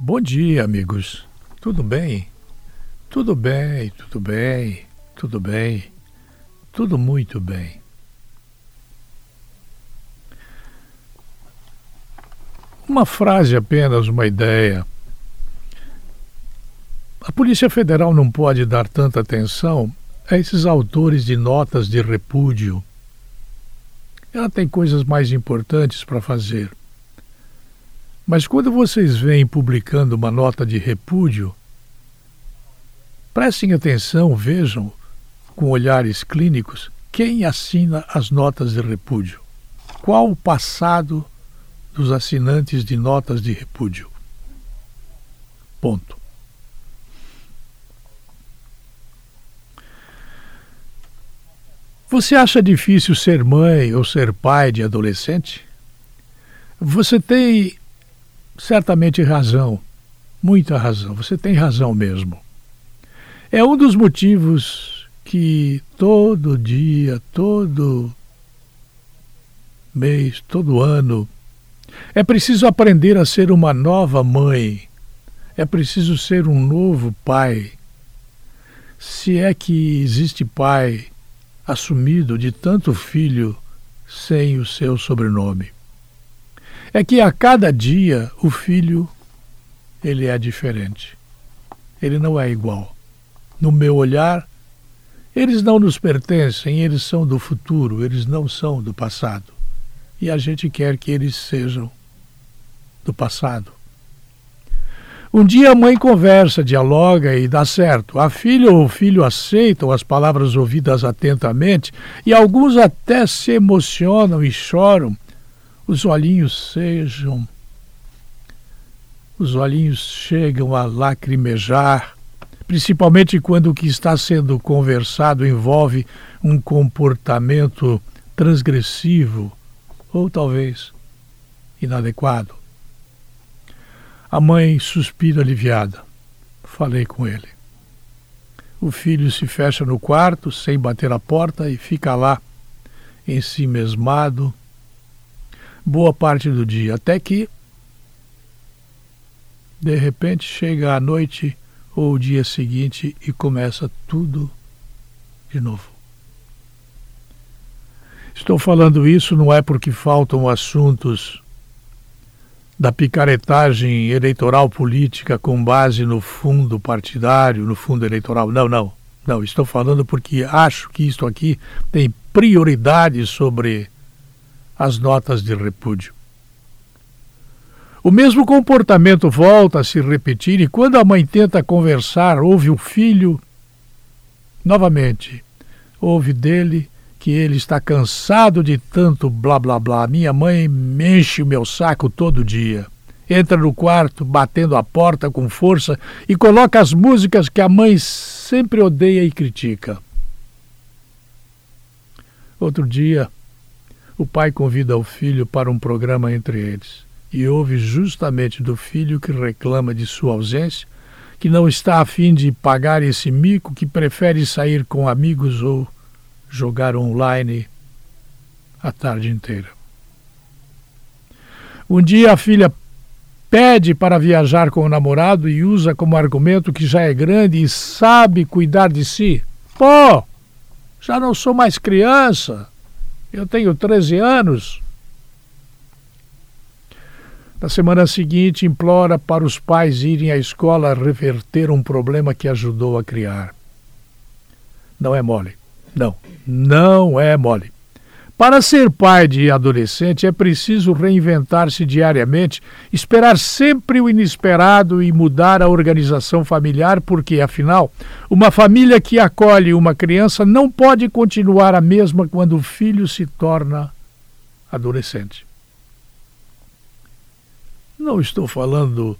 Bom dia, amigos. Tudo bem? Tudo bem, tudo bem, tudo bem, tudo muito bem. Uma frase apenas, uma ideia. A Polícia Federal não pode dar tanta atenção a esses autores de notas de repúdio. Ela tem coisas mais importantes para fazer. Mas quando vocês veem publicando uma nota de repúdio, prestem atenção, vejam, com olhares clínicos, quem assina as notas de repúdio. Qual o passado dos assinantes de notas de repúdio? Ponto. Você acha difícil ser mãe ou ser pai de adolescente? Você tem certamente razão, muita razão, você tem razão mesmo. É um dos motivos que todo dia, todo mês, todo ano, é preciso aprender a ser uma nova mãe, é preciso ser um novo pai. Se é que existe pai assumido de tanto filho sem o seu sobrenome é que a cada dia o filho ele é diferente. Ele não é igual. No meu olhar, eles não nos pertencem, eles são do futuro, eles não são do passado. E a gente quer que eles sejam do passado. Um dia a mãe conversa, dialoga e dá certo. A filha ou o filho aceitam as palavras ouvidas atentamente e alguns até se emocionam e choram os olhinhos sejam, os olhinhos chegam a lacrimejar, principalmente quando o que está sendo conversado envolve um comportamento transgressivo ou talvez inadequado. A mãe suspira aliviada. Falei com ele. O filho se fecha no quarto sem bater a porta e fica lá, em si mesmado, boa parte do dia, até que de repente chega a noite ou o dia seguinte e começa tudo de novo. Estou falando isso não é porque faltam assuntos da picaretagem eleitoral política com base no fundo partidário, no fundo eleitoral. Não, não. Não, estou falando porque acho que isto aqui tem prioridade sobre as notas de repúdio. O mesmo comportamento volta a se repetir e quando a mãe tenta conversar, ouve o filho novamente. Ouve dele que ele está cansado de tanto blá blá blá. Minha mãe enche o meu saco todo dia. Entra no quarto, batendo a porta com força e coloca as músicas que a mãe sempre odeia e critica. Outro dia, o pai convida o filho para um programa entre eles e ouve justamente do filho que reclama de sua ausência, que não está a fim de pagar esse mico, que prefere sair com amigos ou jogar online a tarde inteira. Um dia a filha pede para viajar com o namorado e usa como argumento que já é grande e sabe cuidar de si. Pô, já não sou mais criança. Eu tenho 13 anos. Na semana seguinte, implora para os pais irem à escola reverter um problema que ajudou a criar. Não é mole. Não, não é mole. Para ser pai de adolescente é preciso reinventar-se diariamente, esperar sempre o inesperado e mudar a organização familiar, porque, afinal, uma família que acolhe uma criança não pode continuar a mesma quando o filho se torna adolescente. Não estou falando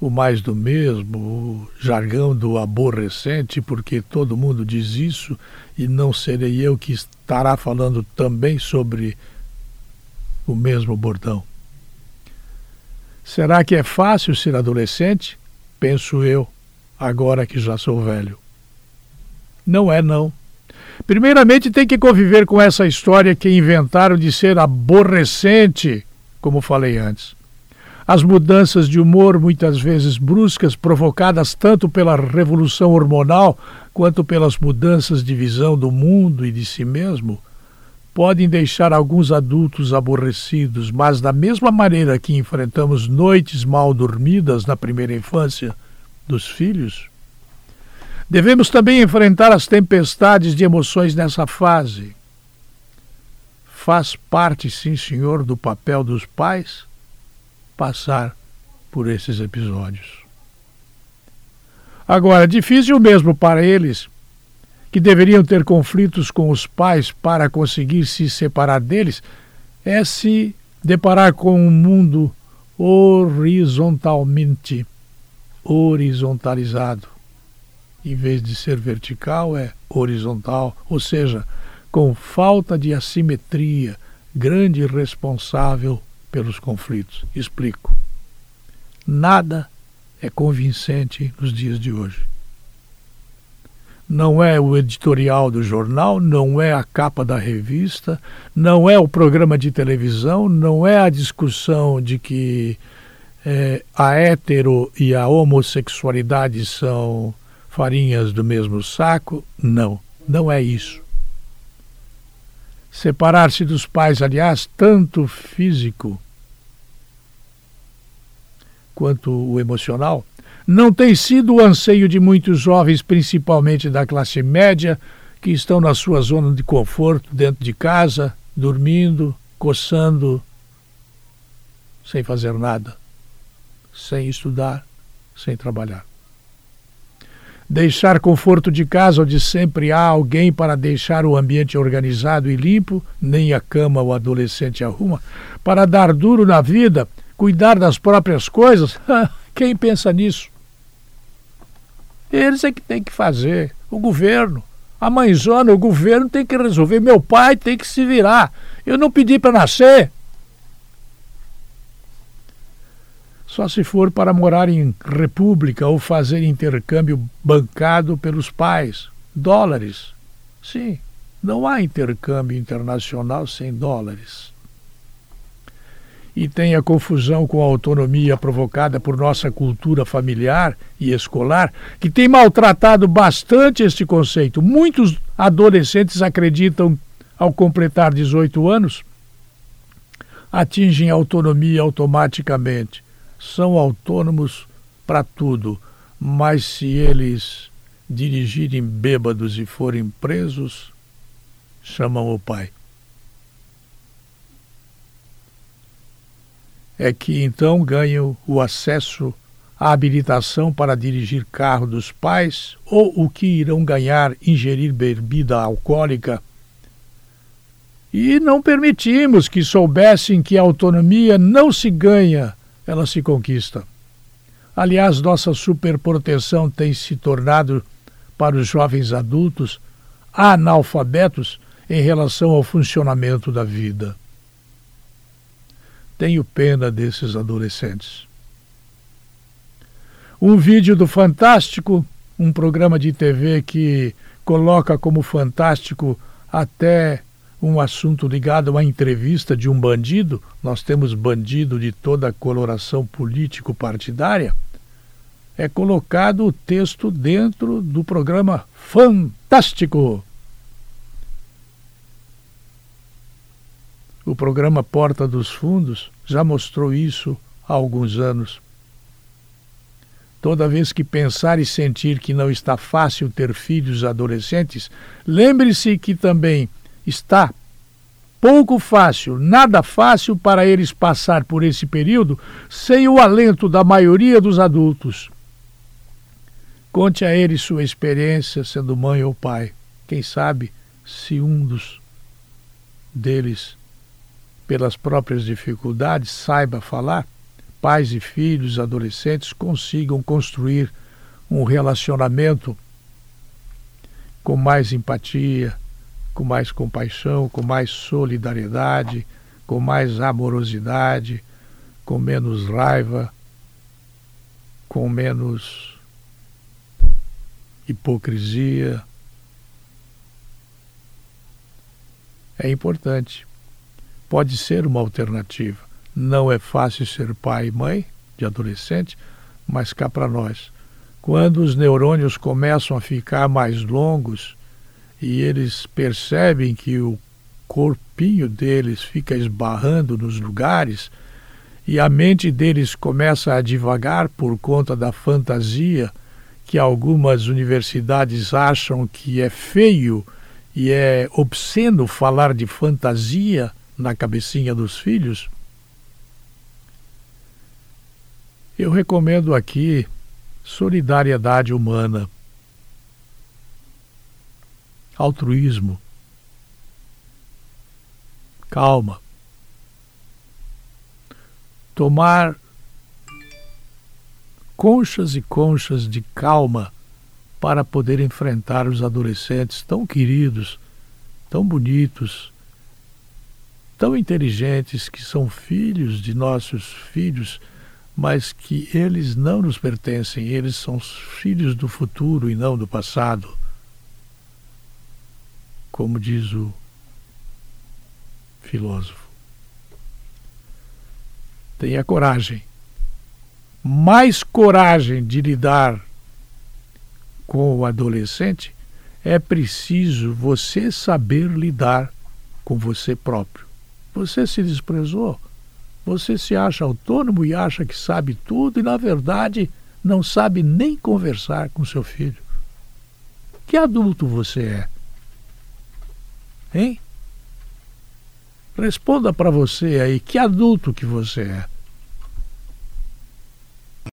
o mais do mesmo, o jargão do aborrecente, porque todo mundo diz isso e não serei eu que estará falando também sobre o mesmo bordão. Será que é fácil ser adolescente? Penso eu, agora que já sou velho. Não é, não. Primeiramente, tem que conviver com essa história que inventaram de ser aborrecente, como falei antes. As mudanças de humor, muitas vezes bruscas, provocadas tanto pela revolução hormonal quanto pelas mudanças de visão do mundo e de si mesmo, podem deixar alguns adultos aborrecidos, mas da mesma maneira que enfrentamos noites mal dormidas na primeira infância dos filhos, devemos também enfrentar as tempestades de emoções nessa fase. Faz parte, sim, senhor, do papel dos pais passar por esses episódios. Agora, difícil mesmo para eles, que deveriam ter conflitos com os pais para conseguir se separar deles, é se deparar com um mundo horizontalmente horizontalizado. Em vez de ser vertical, é horizontal, ou seja, com falta de assimetria, grande responsável pelos conflitos. Explico. Nada é convincente nos dias de hoje. Não é o editorial do jornal, não é a capa da revista, não é o programa de televisão, não é a discussão de que é, a hétero e a homossexualidade são farinhas do mesmo saco. Não, não é isso. Separar-se dos pais, aliás, tanto físico quanto o emocional, não tem sido o anseio de muitos jovens, principalmente da classe média, que estão na sua zona de conforto dentro de casa, dormindo, coçando, sem fazer nada, sem estudar, sem trabalhar. Deixar conforto de casa onde sempre há alguém para deixar o ambiente organizado e limpo, nem a cama o adolescente arruma, para dar duro na vida cuidar das próprias coisas, quem pensa nisso? Eles é que tem que fazer, o governo. A mãezona, o governo tem que resolver. Meu pai tem que se virar. Eu não pedi para nascer. Só se for para morar em república ou fazer intercâmbio bancado pelos pais. Dólares. Sim, não há intercâmbio internacional sem dólares e tem a confusão com a autonomia provocada por nossa cultura familiar e escolar, que tem maltratado bastante este conceito. Muitos adolescentes acreditam, ao completar 18 anos, atingem autonomia automaticamente. São autônomos para tudo, mas se eles dirigirem bêbados e forem presos, chamam o pai. é que então ganham o acesso à habilitação para dirigir carro dos pais ou o que irão ganhar ingerir bebida alcoólica. E não permitimos que soubessem que a autonomia não se ganha, ela se conquista. Aliás, nossa superproteção tem se tornado, para os jovens adultos, analfabetos em relação ao funcionamento da vida. Tenho pena desses adolescentes. Um vídeo do Fantástico, um programa de TV que coloca como fantástico até um assunto ligado a entrevista de um bandido. Nós temos bandido de toda a coloração político-partidária. É colocado o texto dentro do programa Fantástico. O programa Porta dos Fundos já mostrou isso há alguns anos. Toda vez que pensar e sentir que não está fácil ter filhos adolescentes, lembre-se que também está pouco fácil, nada fácil para eles passar por esse período sem o alento da maioria dos adultos. Conte a eles sua experiência sendo mãe ou pai. Quem sabe se um dos deles pelas próprias dificuldades, saiba falar, pais e filhos, adolescentes consigam construir um relacionamento com mais empatia, com mais compaixão, com mais solidariedade, com mais amorosidade, com menos raiva, com menos hipocrisia. É importante pode ser uma alternativa. não é fácil ser pai e mãe de adolescente, mas cá para nós. Quando os neurônios começam a ficar mais longos e eles percebem que o corpinho deles fica esbarrando nos lugares e a mente deles começa a divagar por conta da fantasia que algumas universidades acham que é feio e é obsceno falar de fantasia na cabecinha dos filhos, eu recomendo aqui solidariedade humana, altruísmo, calma, tomar conchas e conchas de calma para poder enfrentar os adolescentes tão queridos, tão bonitos, tão inteligentes, que são filhos de nossos filhos, mas que eles não nos pertencem, eles são filhos do futuro e não do passado. Como diz o filósofo. Tenha coragem mais coragem de lidar com o adolescente, é preciso você saber lidar com você próprio. Você se desprezou, você se acha autônomo e acha que sabe tudo e, na verdade, não sabe nem conversar com seu filho. Que adulto você é? Hein? Responda para você aí, que adulto que você é?